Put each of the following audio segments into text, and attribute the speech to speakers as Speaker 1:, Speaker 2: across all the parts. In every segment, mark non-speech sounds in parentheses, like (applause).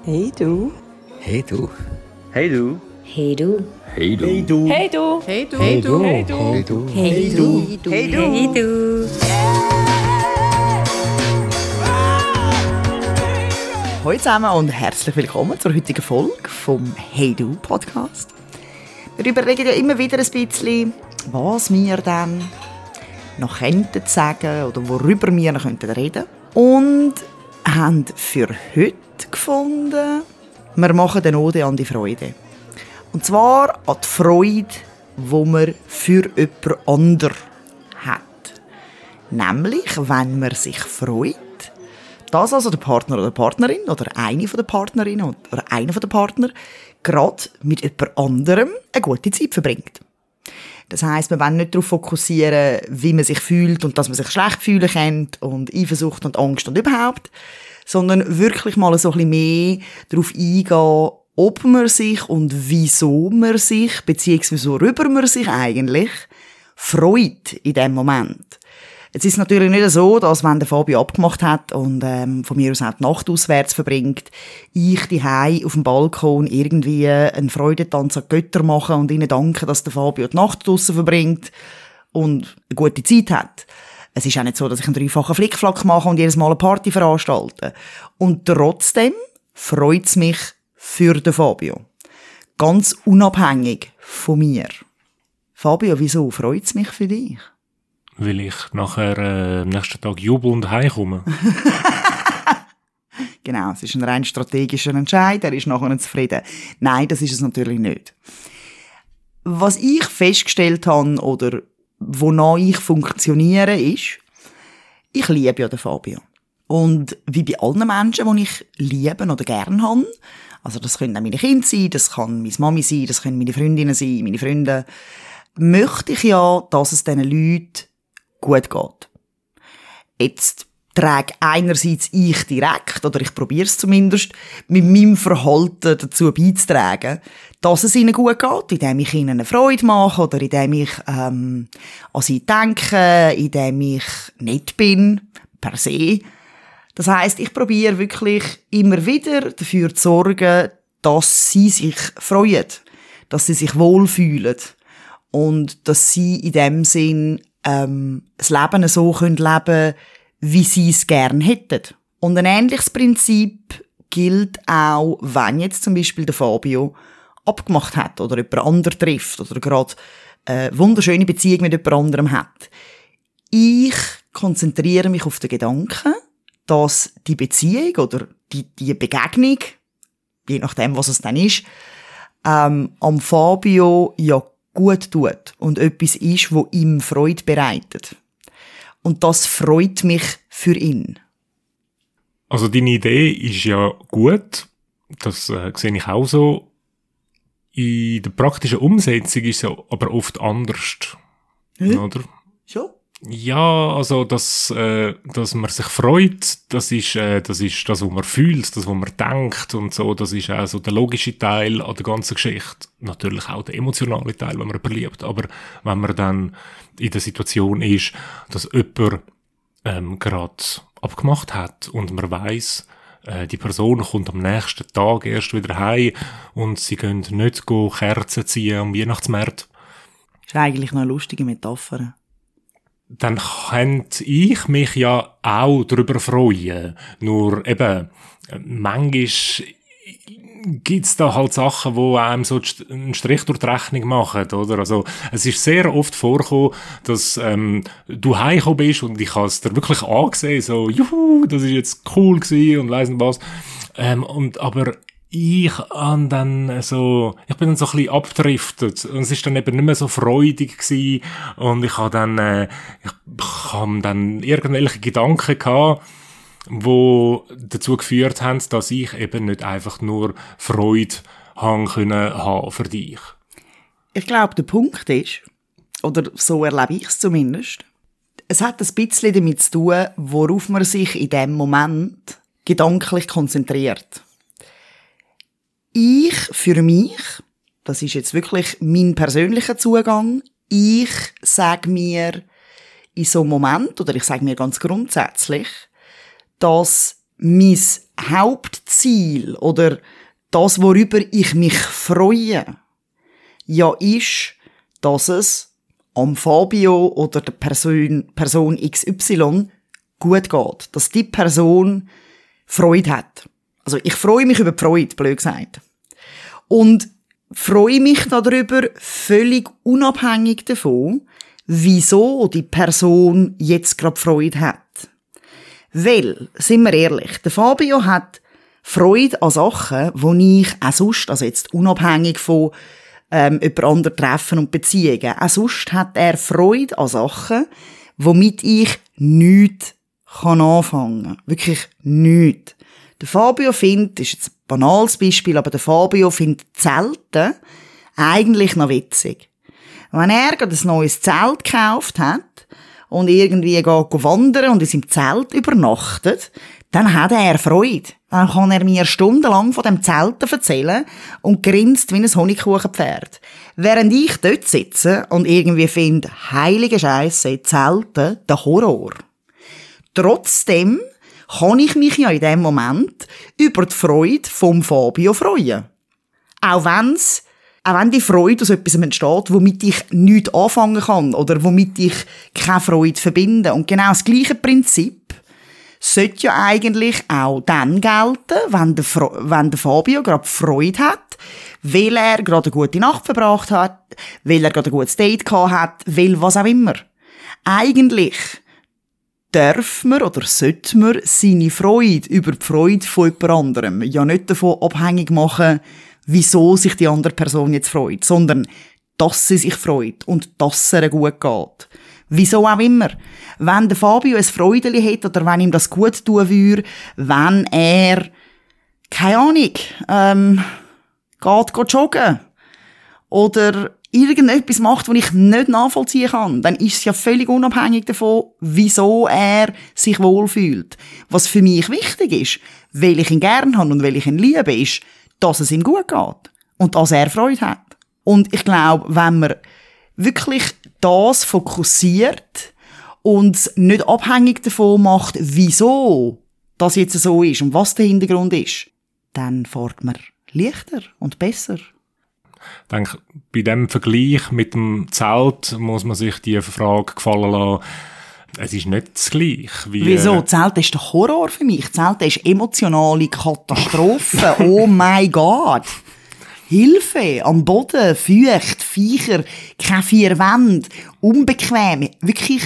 Speaker 1: Hey du.
Speaker 2: Hey du.
Speaker 3: Hey du.
Speaker 4: Hey du.
Speaker 2: Hey du.
Speaker 5: Hey du.
Speaker 1: Hey du.
Speaker 5: Hey du.
Speaker 1: Hey du.
Speaker 5: Hey du.
Speaker 2: Hey du.
Speaker 4: Hey du.
Speaker 1: Hey du.
Speaker 4: Hey du.
Speaker 5: Hallo zusammen und herzlich willkommen zur heutigen Folge vom Hey Du Podcast. Wir überlegen ja immer wieder ein bisschen, was wir dann noch könnten sagen oder worüber wir noch könnten reden. Und haben für heute gefunden, wir machen den Ode an die Freude. Und zwar an die Freude, die man für jemand anderen hat. Nämlich, wenn man sich freut, dass also der Partner oder die Partnerin oder eine von der Partnerinnen oder einer von der Partner gerade mit jemand anderem eine gute Zeit verbringt. Das heißt, wir wollen nicht darauf fokussieren, wie man sich fühlt und dass man sich schlecht fühlen kann und Eifersucht und Angst und überhaupt, sondern wirklich mal so ein bisschen mehr darauf eingehen, ob man sich und wieso man sich, beziehungsweise worüber man sich eigentlich freut in dem Moment. Jetzt ist es natürlich nicht so, dass wenn der Fabio abgemacht hat und ähm, von mir aus auch die Nacht auswärts verbringt, ich die auf dem Balkon irgendwie einen Freudentanz an Götter mache und ihnen danke, dass der Fabio die Nacht draussen verbringt und eine gute Zeit hat. Es ist auch nicht so, dass ich einen dreifachen Flickflack mache und jedes Mal eine Party veranstalte. Und trotzdem freut es mich für den Fabio. Ganz unabhängig von mir. Fabio, wieso freut es mich für dich?
Speaker 6: Weil ich nachher äh, am nächsten Tag jubelnd heimkomme. (laughs)
Speaker 5: Genau, es ist ein rein strategischer Entscheid, er ist nachher zufrieden. Nein, das ist es natürlich nicht. Was ich festgestellt habe, oder wonach ich funktioniere, ist, ich liebe ja den Fabio. Und wie bei allen Menschen, die ich liebe oder gern habe, also das können auch meine Kinder sein, das kann meine Mami sein, das können meine Freundinnen sein, meine Freunde, möchte ich ja, dass es diesen Leuten gut geht. Jetzt trage einerseits ich direkt, oder ich probiere es zumindest, mit meinem Verhalten dazu beizutragen, dass es ihnen gut geht, indem ich ihnen eine Freude mache oder indem ich ähm, an sie denke, indem ich nett bin, per se. Das heißt, ich probiere wirklich immer wieder dafür zu sorgen, dass sie sich freuen, dass sie sich wohlfühlen und dass sie in dem Sinn ähm, das Leben so können leben wie sie es gern hätten. Und ein ähnliches Prinzip gilt auch, wenn jetzt zum Beispiel der Fabio abgemacht hat oder jemand anderen trifft oder gerade eine wunderschöne Beziehung mit jemand anderem hat. Ich konzentriere mich auf den Gedanken, dass die Beziehung oder die, die Begegnung, je nachdem, was es dann ist, ähm, am Fabio ja gut tut und etwas ist, wo ihm Freude bereitet. Und das freut mich für ihn.
Speaker 6: Also deine Idee ist ja gut, das äh, sehe ich auch so. In der praktischen Umsetzung ist es ja aber oft anders.
Speaker 5: Hm?
Speaker 6: Oder?
Speaker 5: Schon?
Speaker 6: Ja, also dass, äh, dass man sich freut, das ist, äh, das ist das, was man fühlt, das, was man denkt und so, das ist auch so der logische Teil an der ganzen Geschichte. Natürlich auch der emotionale Teil, wenn man liebt, aber wenn man dann in der Situation ist, dass jemand ähm, gerade abgemacht hat und man weiß, äh, die Person kommt am nächsten Tag erst wieder heim und sie können nicht go Kerzen ziehen am Weihnachtsmarkt,
Speaker 5: Das ist eigentlich noch eine lustige Metapher.
Speaker 6: Dann könnte ich mich ja auch darüber freuen. Nur eben, manchmal gibt's da halt Sachen, wo einem so einen Strich durch die Rechnung machen, oder? Also, es ist sehr oft vorgekommen, dass ähm, du heimgekommen bist und ich habe es dir wirklich angesehen, so, juhu, das ist jetzt cool gewesen und weiss nicht was. Ähm, und, aber ich an dann so, ich bin dann so ein bisschen abgedriftet und es ist dann eben nicht mehr so freudig gewesen und ich habe dann, äh, ich habe dann irgendwelche Gedanken gehabt, wo dazu geführt haben, dass ich eben nicht einfach nur Freude haben können haben für dich.
Speaker 5: Ich glaube, der Punkt ist, oder so erlebe ich es zumindest, es hat ein bisschen damit zu tun, worauf man sich in dem Moment gedanklich konzentriert. Ich für mich, das ist jetzt wirklich mein persönlicher Zugang, ich sage mir in so einem Moment, oder ich sage mir ganz grundsätzlich, dass mein Hauptziel oder das, worüber ich mich freue, ja ist, dass es am Fabio oder der Person, Person XY gut geht. Dass die Person Freude hat. Also ich freue mich über die Freude, blöd gesagt. Und freue mich darüber völlig unabhängig davon, wieso die Person jetzt gerade Freude hat. Weil, sind wir ehrlich, der Fabio hat Freude an Sachen, die ich auch sonst, also jetzt unabhängig von ähm, über andere Treffen und Beziehungen, auch sonst hat er Freude an Sachen, womit ich nichts kann anfangen. Wirklich nichts. Der Fabio findet, ist jetzt ein banales Beispiel, aber der Fabio findet Zelten eigentlich noch witzig. Wenn er gerade ein neues Zelt gekauft hat und irgendwie geht wandern und in seinem Zelt übernachtet, dann hat er Freude. Dann kann er mir stundenlang von dem Zelten erzählen und grinst wie ein Honigkuchenpferd. Während ich dort sitze und irgendwie finde, heilige Scheiße, Zelten, der Horror. Trotzdem kann ich mich ja in dem Moment über die Freude vom Fabio freuen. Auch wenn's auch wenn die Freude aus etwas entsteht, womit ich nichts anfangen kann oder womit ich keine Freude verbinde. Und genau das gleiche Prinzip sollte ja eigentlich auch dann gelten, wenn der, wenn der Fabio gerade Freude hat, weil er gerade eine gute Nacht verbracht hat, weil er gerade ein gutes Date gehabt hat, weil was auch immer. Eigentlich darf man oder sollte man seine Freude über die Freude von jemand anderem ja nicht davon abhängig machen, wieso sich die andere Person jetzt freut, sondern dass sie sich freut und dass es ihr gut geht. Wieso auch immer. Wenn der Fabio ein Freudeli hat oder wenn ihm das gut tun würde, wenn er, keine Ahnung, ähm, geht, geht joggen oder irgendetwas macht, was ich nicht nachvollziehen kann, dann ist es ja völlig unabhängig davon, wieso er sich wohlfühlt. Was für mich wichtig ist, weil ich ihn gern habe und weil ich ihn liebe, ist, dass es ihm gut geht und dass er Freude hat. Und ich glaube, wenn man wirklich das fokussiert und nicht abhängig davon macht, wieso das jetzt so ist und was der Hintergrund ist, dann fährt man leichter und besser.
Speaker 6: Ich denke, bei dem Vergleich mit dem Zelt muss man sich die Frage gefallen lassen, es ist nicht das Gleiche. Wie,
Speaker 5: Wieso?
Speaker 6: äh,
Speaker 5: Zelt ist der Horror für mich. Zelt ist emotionale Katastrophe. (laughs) oh mein Gott. Hilfe, am Boden, feucht, Viecher, keine vier Wände, unbequem, wirklich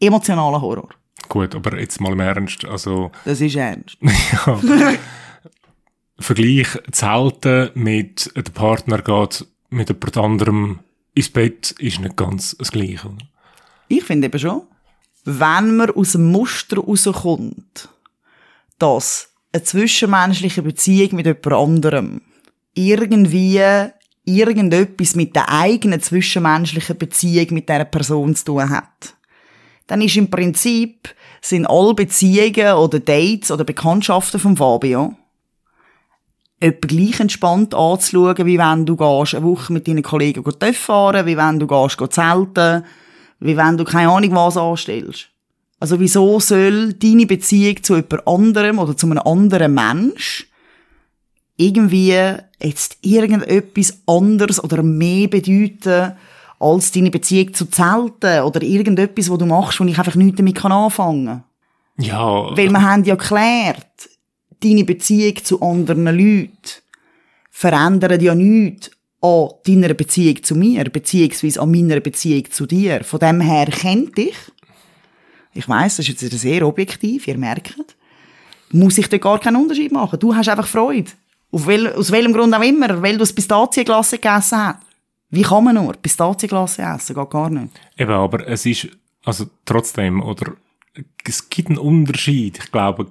Speaker 5: emotionaler Horror.
Speaker 6: Gut, aber jetzt mal im Ernst, also,
Speaker 5: Das ist ernst. (laughs)
Speaker 6: ja. (laughs) Vergleich Zelten mit der Partner geht mit jemand anderem ins Bett ist nicht ganz das Gleiche.
Speaker 5: Ich finde eben schon, wenn man aus dem Muster rauskommt, dass eine zwischenmenschliche Beziehung mit jemand anderem irgendwie irgendetwas mit der eigenen zwischenmenschlichen Beziehung mit dieser Person zu tun hat, dann ist im Prinzip, sind alle Beziehungen oder Dates oder Bekanntschaften von Fabio etwa gleich entspannt anzuschauen, wie wenn du gehst, eine Woche mit deinen Kollegen TÜV fahren, wie wenn du gehst, gehst zelten, wie wenn du keine Ahnung was anstellst. Also wieso soll deine Beziehung zu jemand anderem oder zu einem anderen Mensch irgendwie jetzt irgendetwas anderes oder mehr bedeuten als deine Beziehung zu Zelten oder irgendetwas, was du machst, wo ich einfach nichts damit anfangen kann?
Speaker 6: Ja,
Speaker 5: Weil wir haben ja geklärt, deine Beziehung zu anderen Leuten verändert ja nichts an deiner Beziehung zu mir, beziehungsweise an meiner Beziehung zu dir. Von dem her kennt dich. Ich weiss, das ist jetzt sehr objektiv, ihr merkt. Muss ich dort gar keinen Unterschied machen. Du hast einfach Freude. Wel, aus welchem Grund auch immer, weil du das Pistazienglas gegessen hast. Wie kann man nur Pistazienglas essen? Geht gar nicht.
Speaker 6: Eben, aber es ist, also trotzdem, oder es gibt einen Unterschied. Ich glaube,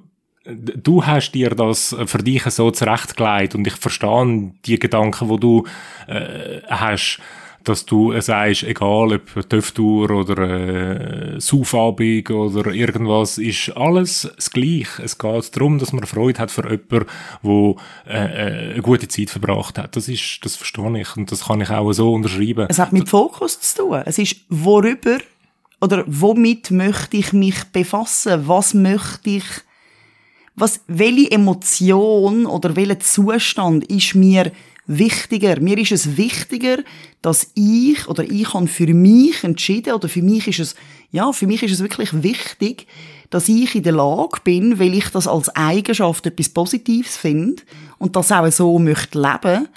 Speaker 6: du hast dir das für dich so zurechtgelegt und ich verstehe die Gedanken, wo du äh, hast, dass du äh, sagst, egal ob TÜV-Tour oder äh, Saufabend oder irgendwas, ist alles das Gleiche. Es geht darum, dass man Freude hat für jemanden, der äh, äh, eine gute Zeit verbracht hat. Das ist, das verstehe ich und das kann ich auch so unterschreiben.
Speaker 5: Es hat mit Fokus zu tun. Es ist, worüber oder womit möchte ich mich befassen? Was möchte ich, was, welche Emotion oder welcher Zustand ist mir wichtiger? Mir ist es wichtiger, dass ich oder ich habe für mich entschieden oder für mich ist es, ja, für mich ist es wirklich wichtig, dass ich in der Lage bin, weil ich das als Eigenschaft etwas Positives finde und das auch so möchte leben,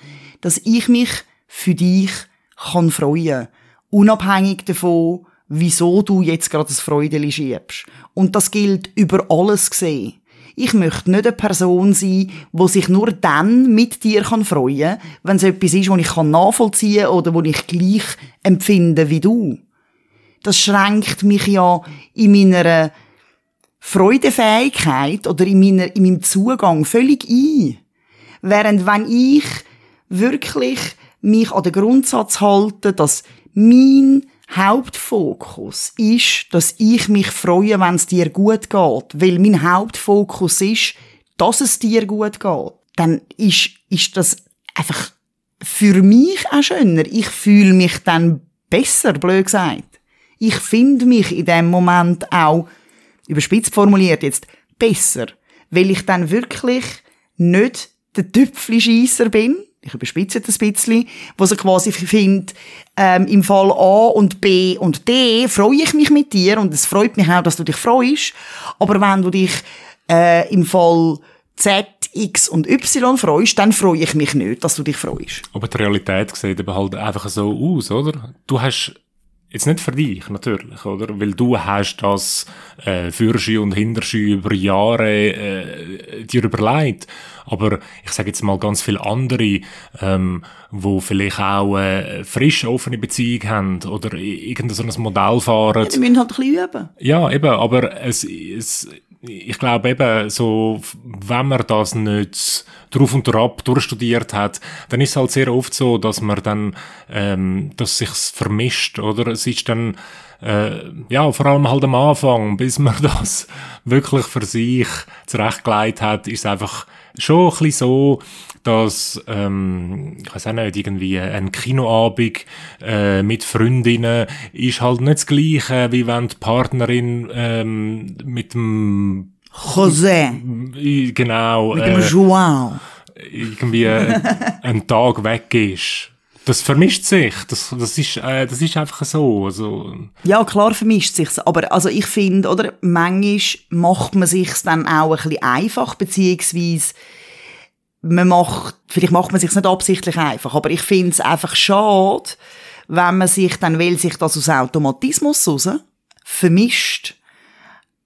Speaker 5: dass ich mich für dich kann freuen. Unabhängig davon, wieso du jetzt gerade das Freudeli schiebst. Und das gilt über alles gesehen. Ich möchte nicht eine Person sein, die sich nur dann mit dir kann freuen kann, wenn es etwas ist, was ich nachvollziehen kann oder wo ich gleich empfinde wie du. Das schränkt mich ja in meiner Freudefähigkeit oder in, meiner, in meinem Zugang völlig ein. Während wenn ich wirklich mich an den Grundsatz halte, dass mein Hauptfokus ist, dass ich mich freue, wenn es dir gut geht. Weil mein Hauptfokus ist, dass es dir gut geht. Dann ist, ist das einfach für mich auch schöner. Ich fühle mich dann besser, blöd gesagt. Ich finde mich in dem Moment auch, überspitzt formuliert jetzt, besser. Weil ich dann wirklich nicht der Tüpfelscheisser bin, ich überspitze das ein bisschen, wo sie quasi findet, ähm, im Fall A und B und D freue ich mich mit dir und es freut mich auch, dass du dich freust, aber wenn du dich äh, im Fall Z, X und Y freust, dann freue ich mich nicht, dass du dich freust.
Speaker 6: Aber die Realität sieht eben halt einfach so aus, oder? Du hast Jetzt nicht für dich, natürlich, oder? Weil du hast das äh, Fürschü und Hinterschü über Jahre äh, dir überlegt. Aber ich sage jetzt mal ganz viele andere, ähm, wo vielleicht auch äh, frisch offene Beziehung haben oder irgendein so ein Modell fahren. Ja,
Speaker 5: die müssen halt ein bisschen üben.
Speaker 6: Ja, eben, aber es, es ich glaube eben, so, wenn man das nicht drauf und drauf durchstudiert hat, dann ist es halt sehr oft so, dass man dann, ähm, dass sich's vermischt, oder? Es ist dann, äh, ja, vor allem halt am Anfang, bis man (laughs) das wirklich für sich zurechtgelegt hat, ist es einfach schon ein bisschen so, dass, ähm, ich weiß auch nicht, irgendwie ein Kinoabend äh, mit Freundinnen ist halt nicht das Gleiche, wie wenn die Partnerin ähm, mit dem
Speaker 5: José.
Speaker 6: Genau.
Speaker 5: Mit dem äh, Joao.
Speaker 6: Irgendwie äh, (laughs) ein Tag weg ist. Das vermischt sich. Das, das, ist, äh, das ist einfach so. Also.
Speaker 5: Ja, klar vermischt sich's. Aber also ich finde, oder, manchmal macht man sich's dann auch ein bisschen einfach, beziehungsweise man macht, vielleicht macht man sich's nicht absichtlich einfach, aber ich finde es einfach schade, wenn man sich dann, will sich das aus Automatismus raus, vermischt,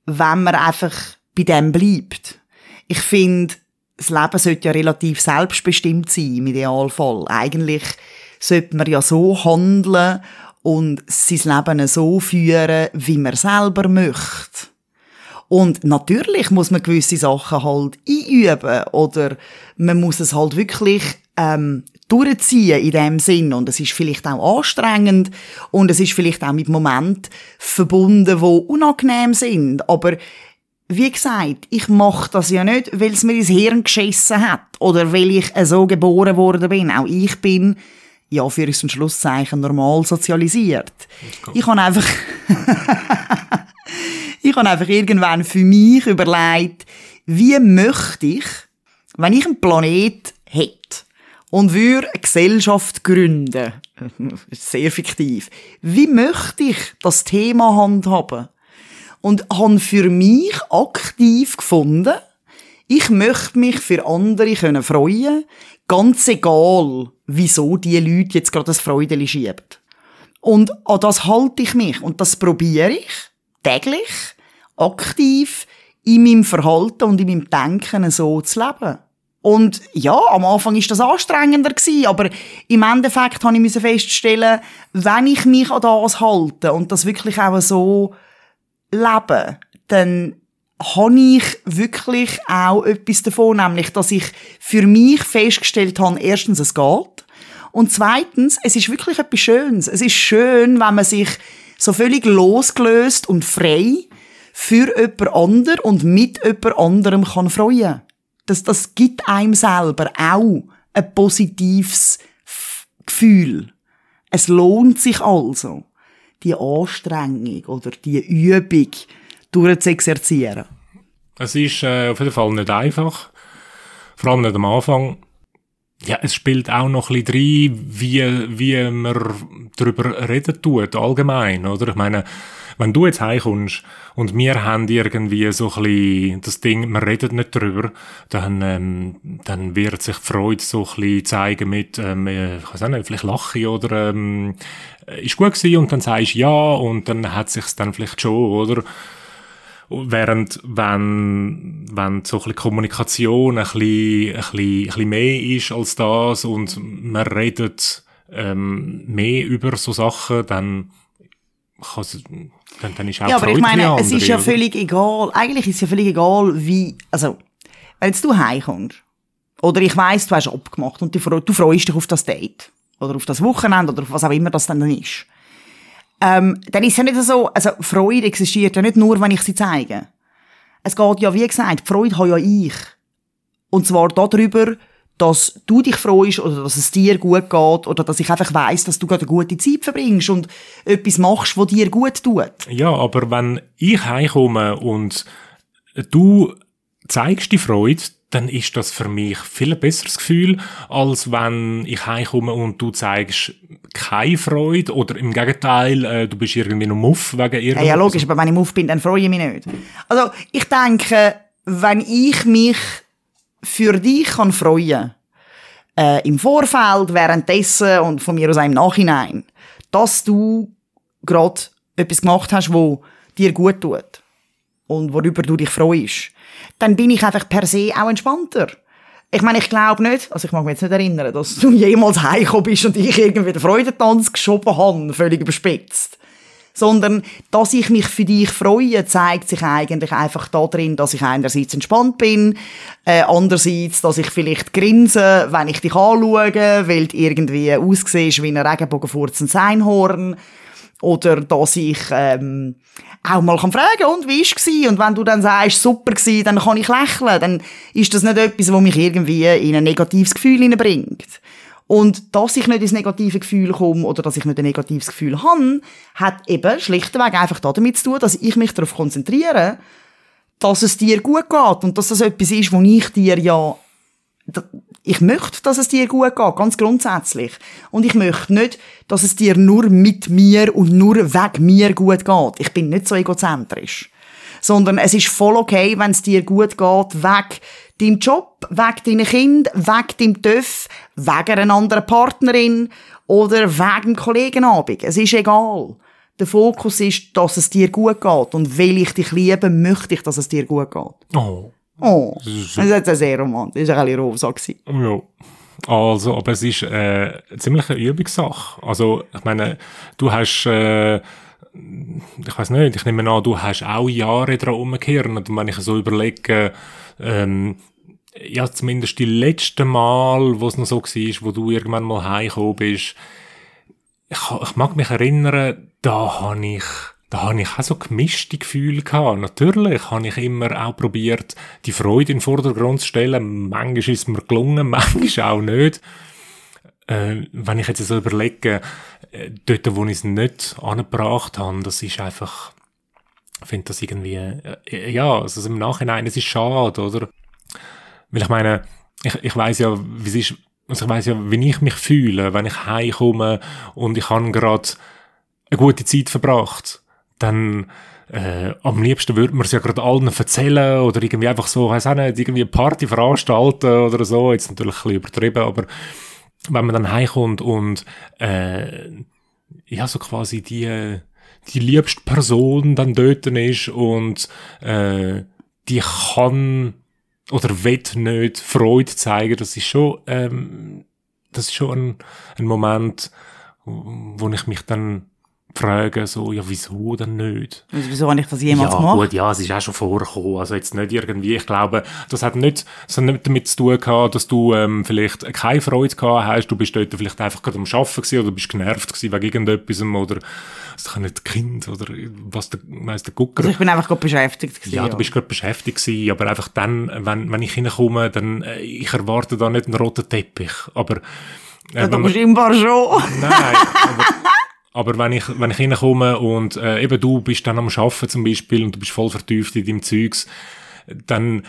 Speaker 5: wenn man einfach bei dem bleibt. Ich finde, das Leben sollte ja relativ selbstbestimmt sein, im Idealfall. Eigentlich sollte man ja so handeln und sein Leben so führen, wie man selber möchte. Und natürlich muss man gewisse Sachen halt einüben oder man muss es halt wirklich ähm, durchziehen in dem Sinn und es ist vielleicht auch anstrengend und es ist vielleicht auch mit Momenten verbunden, wo unangenehm sind, aber wie gesagt, ich mache das ja nicht, weil es mir ins Hirn geschissen hat oder weil ich so geboren worden bin. Auch ich bin, ja, für ein Schlusszeichen normal sozialisiert. Ich habe einfach, ich habe einfach irgendwann für mich überlegt, wie möchte ich, wenn ich einen Planet hätte und würde eine Gesellschaft gründen, (laughs) sehr fiktiv, wie möchte ich das Thema handhaben? Und habe für mich aktiv gefunden, ich möchte mich für andere können freuen, ganz egal, wieso die Leute jetzt gerade das Freudeli schieben. Und an das halte ich mich und das probiere ich täglich, aktiv in meinem Verhalten und in meinem Denken so zu leben. Und ja, am Anfang ist das anstrengender gewesen, aber im Endeffekt habe ich feststellen, wenn ich mich an das halte und das wirklich auch so lebe, dann habe ich wirklich auch etwas davon, nämlich, dass ich für mich festgestellt habe, erstens, es geht. Und zweitens, es ist wirklich etwas Schönes. Es ist schön, wenn man sich so völlig losgelöst und frei für jemand anderem und mit jemand anderem kann freuen. Das, das gibt einem selber auch ein positives Gefühl. Es lohnt sich also die Anstrengung oder die Übung durchzuexerzieren.
Speaker 6: Es ist äh, auf jeden Fall nicht einfach. Vor allem nicht am Anfang. Ja, es spielt auch noch ein bisschen rein, wie, wie man darüber reden tut, allgemein, oder? Ich meine, wenn du jetzt heimkommst und wir haben irgendwie so ein bisschen das Ding, wir reden nicht darüber, dann, ähm, dann wird sich die Freude so ein bisschen zeigen mit, ähm, äh, ich weiß auch nicht, vielleicht lache oder, ähm, ist gut gewesen und dann sagst du ja und dann hat sich's dann vielleicht schon, oder? Während, wenn, wenn so ein bisschen Kommunikation ein bisschen, ein bisschen, ein bisschen mehr ist als das und man redet ähm, mehr über so Sachen, dann, dann, dann ist auch
Speaker 5: Ja, aber ich
Speaker 6: Freude ein
Speaker 5: meine,
Speaker 6: bisschen
Speaker 5: es ist
Speaker 6: andere,
Speaker 5: ja
Speaker 6: oder?
Speaker 5: völlig egal. Eigentlich ist es ja völlig egal, wie, also, wenn jetzt du heimkommst, oder ich weiss, du hast abgemacht und du, du freust dich auf das Date, oder auf das Wochenende, oder auf was auch immer das dann ist, ähm, dann ist es ja nicht so, also Freude existiert ja nicht nur, wenn ich sie zeige. Es geht ja, wie gesagt, die Freude habe ja ich. Und zwar darüber, dass du dich freust oder dass es dir gut geht oder dass ich einfach weiss, dass du gerade eine gute Zeit verbringst und etwas machst, was dir gut tut.
Speaker 6: Ja, aber wenn ich heimkomme und du zeigst die Freude, dann ist das für mich viel ein besseres Gefühl, als wenn ich heimkomme und du zeigst keine Freude oder im Gegenteil, äh, du bist irgendwie noch muff wegen
Speaker 5: Ja,
Speaker 6: irgendwas.
Speaker 5: ja, logisch, aber wenn ich auf bin, dann freue ich mich nicht. Also, ich denke, wenn ich mich für dich kann freuen äh, im Vorfeld, währenddessen und von mir aus auch im Nachhinein, dass du gerade etwas gemacht hast, wo dir gut tut und worüber du dich freust, dann bin ich einfach per se auch entspannter. Ich meine, ich glaube nicht, also ich mag mich jetzt nicht erinnern, dass du jemals heimgekommen bist und ich irgendwie den Freudentanz geschoben habe, völlig überspitzt sondern dass ich mich für dich freue, zeigt sich eigentlich einfach darin, dass ich einerseits entspannt bin, äh, andererseits, dass ich vielleicht grinse, wenn ich dich anschaue, weil du irgendwie aussiehst wie ein Regenbogenfurzendes Einhorn, oder dass ich ähm, auch mal kann fragen und wie gsi? Und wenn du dann sagst super gsi, dann kann ich lächeln, dann ist das nicht etwas, was mich irgendwie in ein negatives Gefühl hineinbringt. Und dass ich nicht ins negative Gefühl komme oder dass ich nicht ein negatives Gefühl habe, hat eben schlichtweg einfach damit zu tun, dass ich mich darauf konzentriere, dass es dir gut geht. Und dass das etwas ist, wo ich dir ja ich möchte, dass es dir gut geht, ganz grundsätzlich. Und ich möchte nicht, dass es dir nur mit mir und nur wegen mir gut geht. Ich bin nicht so egozentrisch. Sondern es ist voll okay, wenn es dir gut geht, weg deinem Job, weg deinen Kind, weg deinem TÜV, wegen einer anderen Partnerin oder wegen Kollegenabend. Es ist egal. Der Fokus ist, dass es dir gut geht. Und weil ich dich liebe, möchte ich, dass es dir gut geht.
Speaker 6: Oh,
Speaker 5: Oh, das ist jetzt sehr romantisch. Das war ein bisschen rosa. gewesen.
Speaker 6: ja. Also, aber es ist äh, eine ziemliche Übungssache. Also, ich meine, du hast, äh, ich weiß nicht, ich nehme an, du hast auch Jahre dran umgekehrt. Und wenn ich so überlege, ähm, ja, zumindest die letzten Mal, wo es noch so war, wo du irgendwann mal heimgekommen bist, ich, ich mag mich erinnern, da habe ich, da habe ich auch so gemischte Gefühle gehabt. Natürlich habe ich immer auch probiert, die Freude in den Vordergrund zu stellen. Manchmal ist es mir gelungen, (laughs) manchmal auch nicht. Äh, wenn ich jetzt so überlege, äh, dort, wo ich es nicht angebracht habe, das ist einfach, ich finde das irgendwie, äh, ja, also im Nachhinein, es ist schade, oder? Weil ich meine, ich, ich weiß ja, wie es ist, also ich weiß ja, wie ich mich fühle, wenn ich heimkomme und ich habe gerade eine gute Zeit verbracht, dann äh, am liebsten würde man es ja gerade allen erzählen oder irgendwie einfach so, weiß auch nicht, irgendwie eine Party veranstalten oder so, jetzt natürlich ein bisschen übertrieben, aber wenn man dann heimkommt und äh, ja, so quasi die, die liebste Person dann dort ist und äh, die kann oder will nicht Freude zeigen, das ist schon, ähm, das ist schon ein, ein Moment, wo ich mich dann frage, so, ja, wieso denn nicht?
Speaker 5: Also, wieso habe ich das jemals
Speaker 6: ja,
Speaker 5: gemacht?
Speaker 6: gut, ja, es ist auch schon vorgekommen. Also jetzt nicht irgendwie, ich glaube, das hat nicht, das hat nicht damit zu tun gehabt, dass du ähm, vielleicht keine Freude gehabt hast. Du bist dort vielleicht einfach gerade am Arbeiten gewesen oder bist genervt gewesen wegen irgendetwas oder das kann nicht Kind oder was der, weiss der Gucker.
Speaker 5: Also ich bin einfach gerade beschäftigt. gewesen,
Speaker 6: Ja, du bist gerade beschäftigt gewesen, aber einfach dann, wenn, wenn ich hinkomme, dann, äh, ich erwarte da nicht einen roten Teppich, aber, äh,
Speaker 5: Ja, du
Speaker 6: man-
Speaker 5: scheinbar schon.
Speaker 6: Nein, aber, (laughs) aber wenn ich, wenn ich reinkomme und äh, eben du bist dann am Arbeiten zum Beispiel und du bist voll vertieft in deinem Zeugs, dann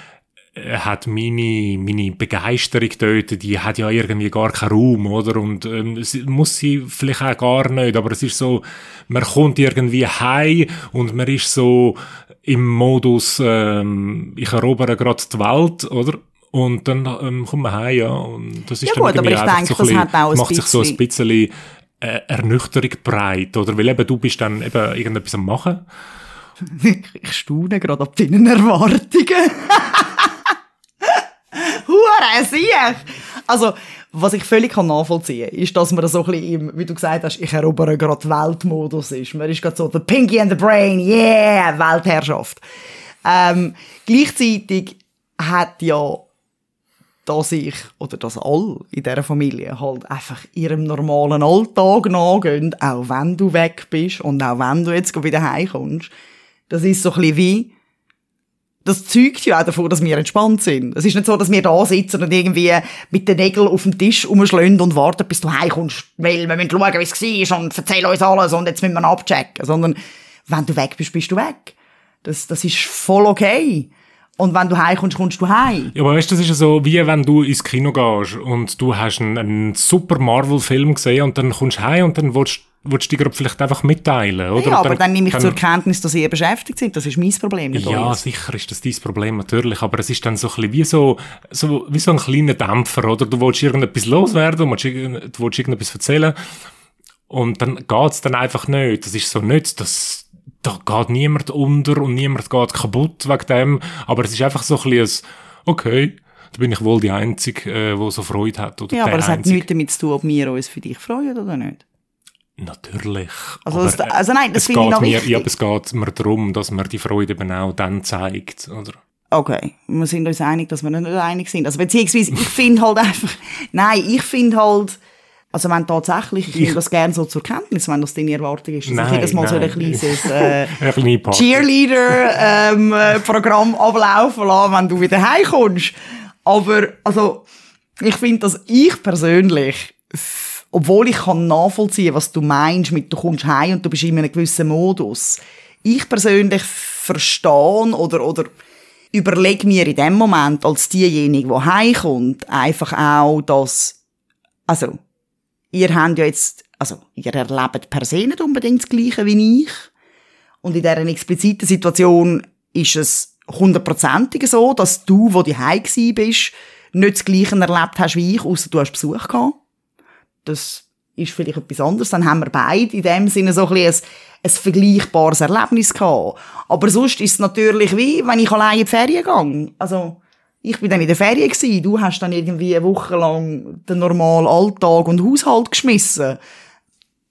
Speaker 6: äh, hat meine, meine Begeisterung dort, die hat ja irgendwie gar keinen Raum, oder? Und ähm, es muss sie vielleicht auch gar nicht, aber es ist so, man kommt irgendwie heim und man ist so im Modus, ähm, ich erobere gerade die Welt, oder? Und dann ähm, kommt man heim, ja. Und das ist
Speaker 5: Ja
Speaker 6: dann
Speaker 5: gut, aber ich denke,
Speaker 6: so
Speaker 5: das hat auch ein
Speaker 6: macht sich so ein
Speaker 5: bisschen-
Speaker 6: bisschen äh, Ernüchterung breit, oder? Weil eben du bist dann eben irgendetwas am Machen. (laughs)
Speaker 5: Ich staune gerade ab deinen Erwartungen. (laughs) Hure siech! Also, was ich völlig kann nachvollziehen kann, ist, dass man so ein bisschen im, wie du gesagt hast, ich erobere gerade Weltmodus ist. Man ist gerade so, the Pinky and the Brain, yeah, Weltherrschaft. Ähm, gleichzeitig hat ja dass ich oder dass alle in dieser Familie halt einfach ihrem normalen Alltag nachgehen, auch wenn du weg bist und auch wenn du jetzt wieder heimkommst. Das ist so ein bisschen wie, das zeugt ja auch davon, dass wir entspannt sind. Es ist nicht so, dass wir da sitzen und irgendwie mit den Nägeln auf dem Tisch rumschlagen und warten, bis du heimkommst, weil wir müssen schauen, wie es war und erzähl uns alles und jetzt müssen wir abchecken. Sondern, wenn du weg bist, bist du weg. Das, das ist voll okay. Und wenn du heimkommst, kommst du heim.
Speaker 6: Ja, aber weißt du, das ist ja so, wie wenn du ins Kino gehst und du hast einen, einen super Marvel-Film gesehen und dann kommst du heim und dann willst, willst du gerade vielleicht einfach mitteilen, oder?
Speaker 5: Ja, aber dann nehme ich zur Kenntnis, dass ihr beschäftigt sind. Das ist mein Problem, nicht
Speaker 6: Ja,
Speaker 5: eures.
Speaker 6: sicher ist das dein Problem, natürlich, aber es ist dann so ein bisschen wie so, so, wie so ein kleiner Dämpfer, oder? Du willst irgendetwas loswerden, du willst, du willst irgendetwas erzählen und dann geht's dann einfach nicht. Das ist so nicht, dass da geht niemand unter und niemand geht kaputt wegen dem, aber es ist einfach so ein bisschen ein, okay, da bin ich wohl die Einzige, äh, die so Freude hat, oder
Speaker 5: Ja, aber es hat nichts damit zu tun, ob wir uns für dich freuen oder nicht.
Speaker 6: Natürlich.
Speaker 5: Also
Speaker 6: aber,
Speaker 5: es- also nein, das finde ich
Speaker 6: geht
Speaker 5: noch
Speaker 6: mir,
Speaker 5: wichtig.
Speaker 6: Ja, aber es geht mir darum, dass man die Freude eben auch dann zeigt, oder?
Speaker 5: Okay, wir sind uns einig, dass wir nicht einig sind. Also beziehungsweise, ich finde halt einfach, nein, ich finde halt, also wenn tatsächlich, ich nehme das gerne so zur Kenntnis, wenn das deine Erwartung ist, dass
Speaker 6: Nein,
Speaker 5: ich jedes Mal so ein
Speaker 6: nein.
Speaker 5: kleines (laughs) äh,
Speaker 6: Eine kleine Party.
Speaker 5: Cheerleader-Programm ablaufen lassen, wenn du wieder heimkommst. Aber, also, ich finde, dass ich persönlich, obwohl ich kann nachvollziehen, was du meinst mit du kommst heim und du bist in einem gewissen Modus, ich persönlich verstehe oder, oder überlege mir in dem Moment als diejenige, die heimkommt, einfach auch, dass, also, ihr habt ja jetzt, also, ihr erlebt per se nicht unbedingt das Gleiche wie ich. Und in dieser expliziten Situation ist es hundertprozentig so, dass du, wo du heim bist, nicht das Gleiche erlebt hast wie ich, außer du hast Besuch gehabt. Das ist vielleicht etwas anderes. Dann haben wir beide in dem Sinne so ein, ein, ein vergleichbares Erlebnis gehabt. Aber sonst ist es natürlich wie, wenn ich allein in die Ferien gehe. Also, ich bin dann in der Ferien gsi, du hast dann irgendwie eine Woche lang den normalen Alltag und Haushalt geschmissen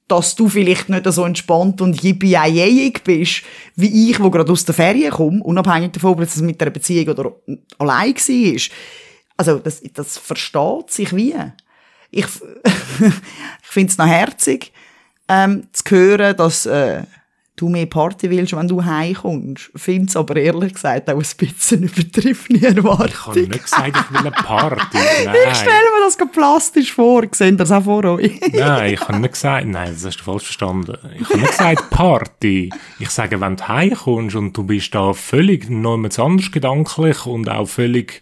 Speaker 5: dass du vielleicht nicht so entspannt und yippie bist, wie ich, wo gerade aus der Ferien komme, unabhängig davon, ob es mit einer Beziehung oder allein war. Also, das, das versteht sich wie. Ich, (laughs) ich finde es noch herzig, ähm, zu hören, dass äh, du mehr Party willst, wenn du heimkommst. Finde es aber ehrlich gesagt auch ein bisschen übertriebene Erwartung.
Speaker 6: Ich habe nicht gesagt, ich will eine Party. (laughs) Nein.
Speaker 5: Ich stelle mir das plastisch vor. Seht ihr das auch vor euch? (laughs)
Speaker 6: Nein, ich habe nicht gesagt, nein, das hast du falsch verstanden. Ich habe nicht gesagt Party. Ich sage, wenn du heimkommst und du bist da völlig noch anders gedanklich und auch völlig,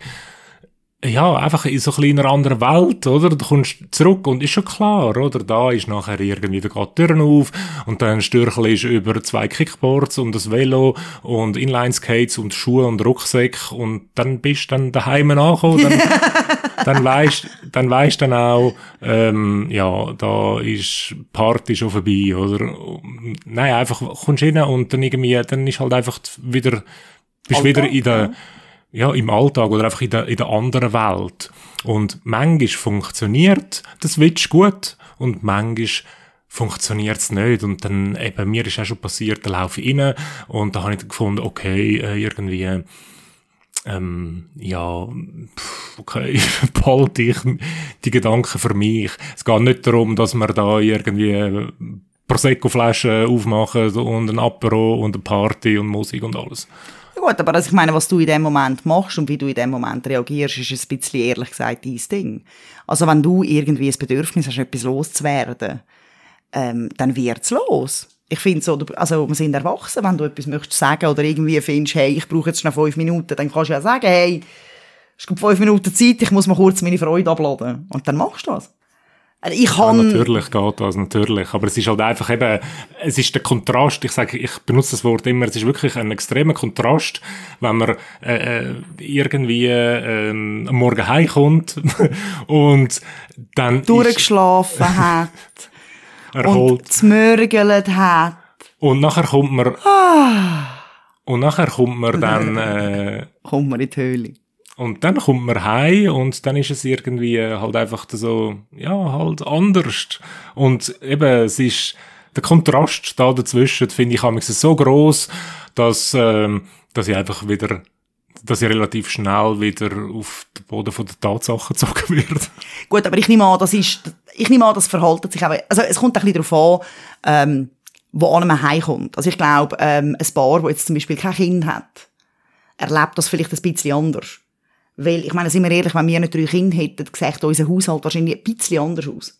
Speaker 6: ja, einfach in so ein bisschen einer anderen Welt, oder? Du kommst zurück und ist schon klar, oder? Da ist nachher irgendwie, da geht die Türen auf und dann Stürchel ist über zwei Kickboards und das Velo und Inline-Skates und Schuhe und Rucksack und dann bist du dann daheim angekommen, dann, (laughs) dann weisst, dann weisst dann auch, ähm, ja, da ist Party schon vorbei, oder? Nein, einfach kommst rein und dann irgendwie, dann ist halt einfach wieder, bist
Speaker 5: Alltag,
Speaker 6: wieder in der, ja, im Alltag oder einfach in der, in der anderen Welt. Und manchmal funktioniert das Witsch gut und manchmal funktioniert es nicht. Und dann eben, mir ist auch schon passiert, da laufe ich rein und da habe ich gefunden, okay, äh, irgendwie, ähm, ja, okay, (laughs) behalte ich die Gedanken für mich. Es geht nicht darum, dass wir da irgendwie Prosecco-Flaschen aufmachen und ein Apero und eine Party und Musik und alles.
Speaker 5: Gut, aber also ich meine, was du in dem Moment machst und wie du in dem Moment reagierst, ist ein bisschen ehrlich gesagt dein Ding. Also wenn du irgendwie ein Bedürfnis hast, etwas loszuwerden, ähm, dann wird's los. Ich finde so, also wir sind erwachsen, wenn du etwas möchtest sagen oder irgendwie findest, hey, ich brauche jetzt schnell fünf Minuten, dann kannst du ja sagen, hey, es gibt fünf Minuten Zeit, ich muss mal kurz meine Freude abladen. Und dann machst du das. Also Ich
Speaker 6: Ja, natürlich geht das, natürlich. Aber es ist halt einfach eben, es ist der Kontrast, ich sage, ich benutze das Wort immer, es ist wirklich ein extremer Kontrast, wenn man äh, äh, irgendwie ähm, am Morgen heimkommt (laughs) und dann ist
Speaker 5: durchgeschlafen (laughs) hat
Speaker 6: erholt
Speaker 5: und zmörgelt hat.
Speaker 6: und nachher kommt man
Speaker 5: Ah.
Speaker 6: und nachher kommt man dann äh,
Speaker 5: Kommt man in die Höhle.
Speaker 6: Und dann kommt man heim und dann ist es irgendwie halt einfach so, ja, halt anders. Und eben, es ist, der Kontrast da dazwischen, finde ich, manchmal so groß, dass, ähm, dass ich einfach wieder, dass ich relativ schnell wieder auf den Boden der Tatsachen (laughs) gezogen werde.
Speaker 5: Gut, aber ich nehme an, das ist, ich nehme an, das verhaltet sich auch, also es kommt ein bisschen darauf an, ähm, wo man heimkommt. Also ich glaube, ähm, ein Paar, das jetzt zum Beispiel kein Kind hat, erlebt das vielleicht ein bisschen anders. Weil, ich meine, sind wir ehrlich, wenn wir nicht drei Kinder hätten, sähe unser Haushalt wahrscheinlich ein bisschen anders aus.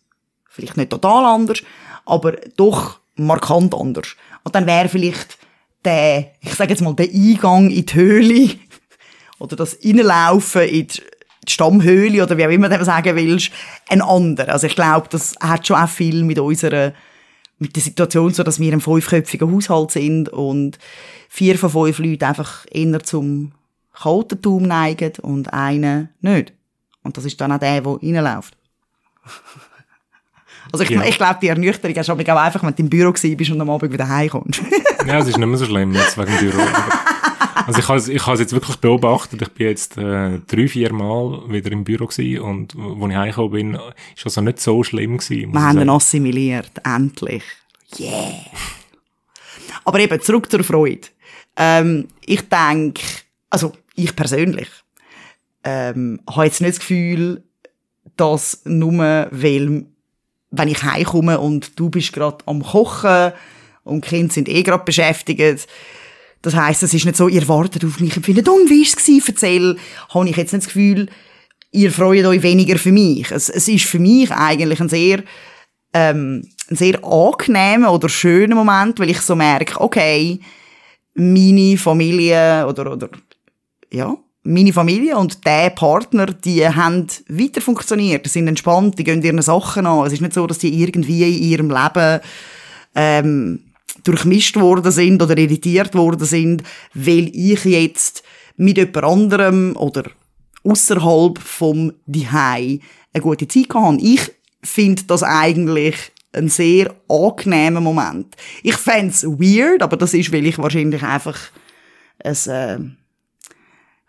Speaker 5: Vielleicht nicht total anders, aber doch markant anders. Und dann wäre vielleicht der, ich sage jetzt mal, der Eingang in die Höhle (laughs) oder das Reinlaufen in die Stammhöhle oder wie auch immer du dem sagen willst, ein anderer. Also ich glaube, das hat schon auch viel mit unserer, mit der Situation so, dass wir ein fünfköpfiger Haushalt sind und vier von fünf Leuten einfach eher zum Chaotentum neigen und einer nicht. Und das ist dann auch der, der reinläuft. (laughs) Also ich,
Speaker 6: Ja.
Speaker 5: ich glaube, die Ernüchterung hast du auch einfach, wenn du im Büro bist und am Abend wieder heimkommst. (laughs)
Speaker 6: ja, es ist nicht mehr so schlimm jetzt wegen dem Büro. Also ich habe es ich habe es jetzt wirklich beobachtet. Ich bin jetzt äh, drei, vier Mal wieder im Büro gewesen und wo ich heimgekommen bin, ist also nicht so schlimm gewesen.
Speaker 5: Wir haben ihn assimiliert. Endlich. Yeah. Aber eben, zurück zur Freude. Ähm, ich denke, also ich persönlich, ähm, habe jetzt nicht das Gefühl, dass nur, weil, wenn ich heimkomme und du bist gerade am Kochen und die Kinder sind eh gerade beschäftigt, das heisst, es ist nicht so, ihr wartet auf mich und findet, und wie war es? Erzähl, habe ich jetzt nicht das Gefühl, ihr freut euch weniger für mich. Es, es ist für mich eigentlich ein sehr, ähm, ein sehr angenehmer oder schöner Moment, weil ich so merke, okay, meine Familie oder, oder, ja, meine Familie und der Partner, die haben weiter funktioniert, die sind entspannt, die gehen ihren Sachen an. Es ist nicht so, dass die irgendwie in ihrem Leben, ähm, durchmischt worden sind oder irritiert worden sind, weil ich jetzt mit jemand anderem oder außerhalb vom Dihei eine gute Zeit hatte. Ich finde das eigentlich ein sehr angenehmer Moment. Ich fänd's weird, aber das ist, weil ich wahrscheinlich einfach ein äh,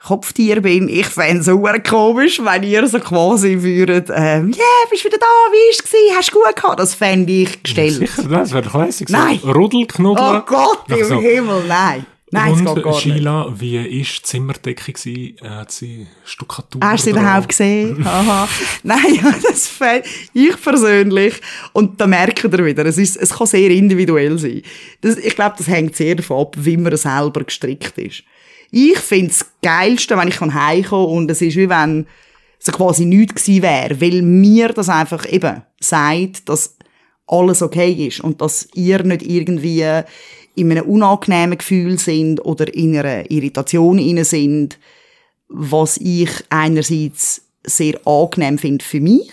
Speaker 5: Kopftier bin. Ich fände es super komisch, wenn ihr so quasi würdet, ähm, ja, yeah, bist wieder da, wie war's gewesen, hast du gut gehabt? Das fände ich gestellt.
Speaker 6: Sicher, das wäre classic.
Speaker 5: Nein.
Speaker 6: So Rudelknuddel.
Speaker 5: Oh Gott, im
Speaker 6: so-
Speaker 5: Himmel, nein. Nein, es
Speaker 6: Und
Speaker 5: geht gar nicht.
Speaker 6: Sheila, wie war die Zimmerdecke? gewesen? Äh, Hat sie Stuckatur
Speaker 5: Hast du sie überhaupt gesehen? (laughs) Aha. Nein, (laughs) ja, das fände ich persönlich. Und da merkt ihr wieder, es, ist, es kann sehr individuell sein. Das, ich glaube, das hängt sehr davon ab, wie man selber gestrickt ist. Ich finde es geilste, wenn ich kann und es ist wie wenn so quasi nichts gewesen wäre, weil mir das einfach eben sagt, dass alles okay ist und dass ihr nicht irgendwie in einem unangenehmen Gefühl sind oder in einer Irritation inne sind, was ich einerseits sehr angenehm finde für mich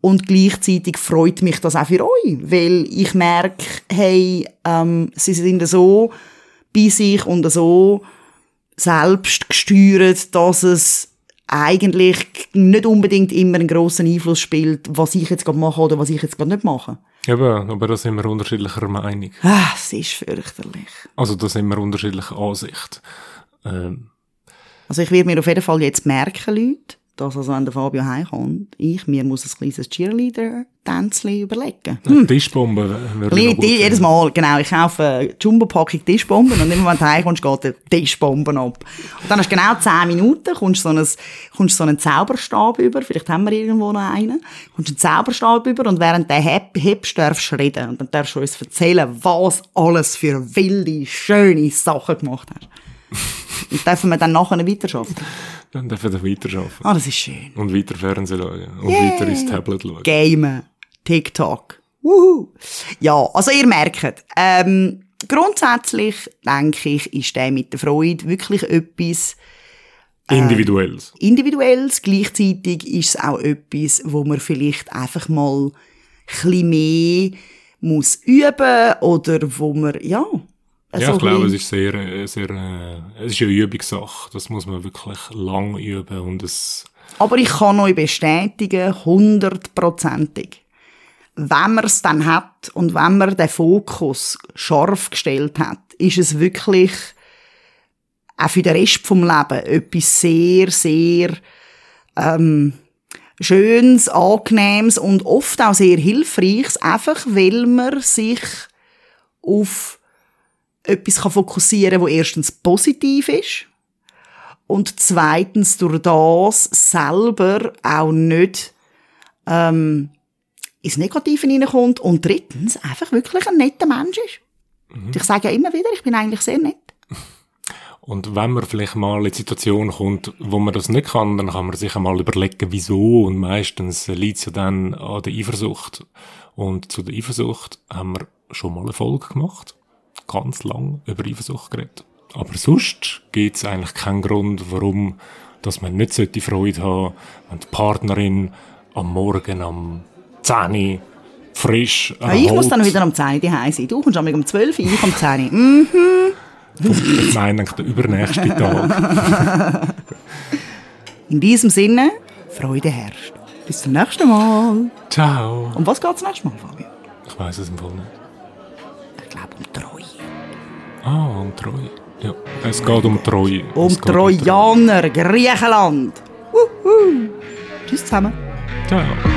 Speaker 5: und gleichzeitig freut mich das auch für euch, weil ich merke, hey, ähm, sie sind so bei sich und so selbst gesteuert, dass es eigentlich nicht unbedingt immer einen grossen Einfluss spielt, was ich jetzt gerade mache oder was ich jetzt gerade nicht mache.
Speaker 6: Eben, aber da sind wir unterschiedlicher Meinung.
Speaker 5: Ah, es ist fürchterlich.
Speaker 6: Also da sind wir unterschiedlicher Ansicht. Ähm,
Speaker 5: Also ich werde mir auf jeden Fall jetzt merken, Leute, dass also, wenn der Fabio heimkommt, ich mir muss ein kleines Cheerleader-Tänzchen überlegen.
Speaker 6: hm. Tischbombe würde ich
Speaker 5: Kleine
Speaker 6: noch gut
Speaker 5: Ti- jedes. Mal, genau. Ich kaufe eine Jumbo-Packung Tischbomben und immer wenn du heimkommst, geht der Tischbomben ab. Und dann hast du genau 10 Minuten, kommst so, ein, kommst so einen Zauberstab über, vielleicht haben wir irgendwo noch einen, kommst einen Zauberstab über und während der heb, hebst, darfst du reden. Und dann darfst du uns erzählen, was alles für wilde, schöne Sachen gemacht hast. Und dürfen wir dann nachher weiterarbeiten.
Speaker 6: Dann dürfen wir weiterarbeiten.
Speaker 5: Ah, das ist schön.
Speaker 6: Und weiter Fernsehen schauen. Und
Speaker 5: Yeah.
Speaker 6: weiter ins Tablet schauen.
Speaker 5: Gamen, TikTok. Wuhu. Ja, also ihr merkt, ähm, grundsätzlich denke ich, ist der mit der Freude wirklich etwas
Speaker 6: Individuelles.
Speaker 5: Individuelles. Gleichzeitig ist es auch etwas, wo man vielleicht einfach mal ein bisschen mehr muss üben oder wo man, ja.
Speaker 6: Ja,
Speaker 5: so
Speaker 6: ich glaube, es ist sehr, äh, sehr, äh, es ist eine Übungssache. Das muss man wirklich lang üben und es,
Speaker 5: Aber ich kann euch bestätigen, hundertprozentig. Wenn man es dann hat und wenn man den Fokus scharf gestellt hat, ist es wirklich auch für den Rest vom Leben etwas sehr, sehr ähm, Schönes, Angenehmes und oft auch sehr Hilfreiches, einfach weil man sich auf etwas kann fokussieren kann, wo erstens positiv ist und zweitens durch das selber auch nicht ähm, ins Negative hineinkommt und drittens einfach wirklich ein netter Mensch ist. Ich sage ja immer wieder, ich bin eigentlich sehr nett. (laughs)
Speaker 6: Und wenn man vielleicht mal in die Situation kommt, wo man das nicht kann, dann kann man sich einmal überlegen, wieso. Und meistens liegt es ja dann an der Eifersucht. Und zu der Eifersucht haben wir schon mal Erfolg gemacht. Ganz lang über Eifersucht geredet. Aber sonst gibt es eigentlich keinen Grund, warum dass man nicht sollte Freude haben wenn die Partnerin am Morgen am 10 Uhr frisch
Speaker 5: Ja, ich muss dann wieder am 10 Uhr daheim sein. Du kommst am um 12 Uhr, ich um 10 Uhr. Mm.
Speaker 6: Ich meine der übernächste Tag. (laughs)
Speaker 5: In diesem Sinne, Freude herrscht. Bis zum nächsten Mal.
Speaker 6: Ciao.
Speaker 5: Um was geht's nächstes Mal, Fabian?
Speaker 6: Ich weiß es im Fall nicht.
Speaker 5: Ich glaube um Treue.
Speaker 6: Ah, um Treue. Ja, es geht um Treue.
Speaker 5: Um
Speaker 6: Es
Speaker 5: Trojaner, Griechenland. Wuhu. Tschüss zusammen.
Speaker 6: Ciao.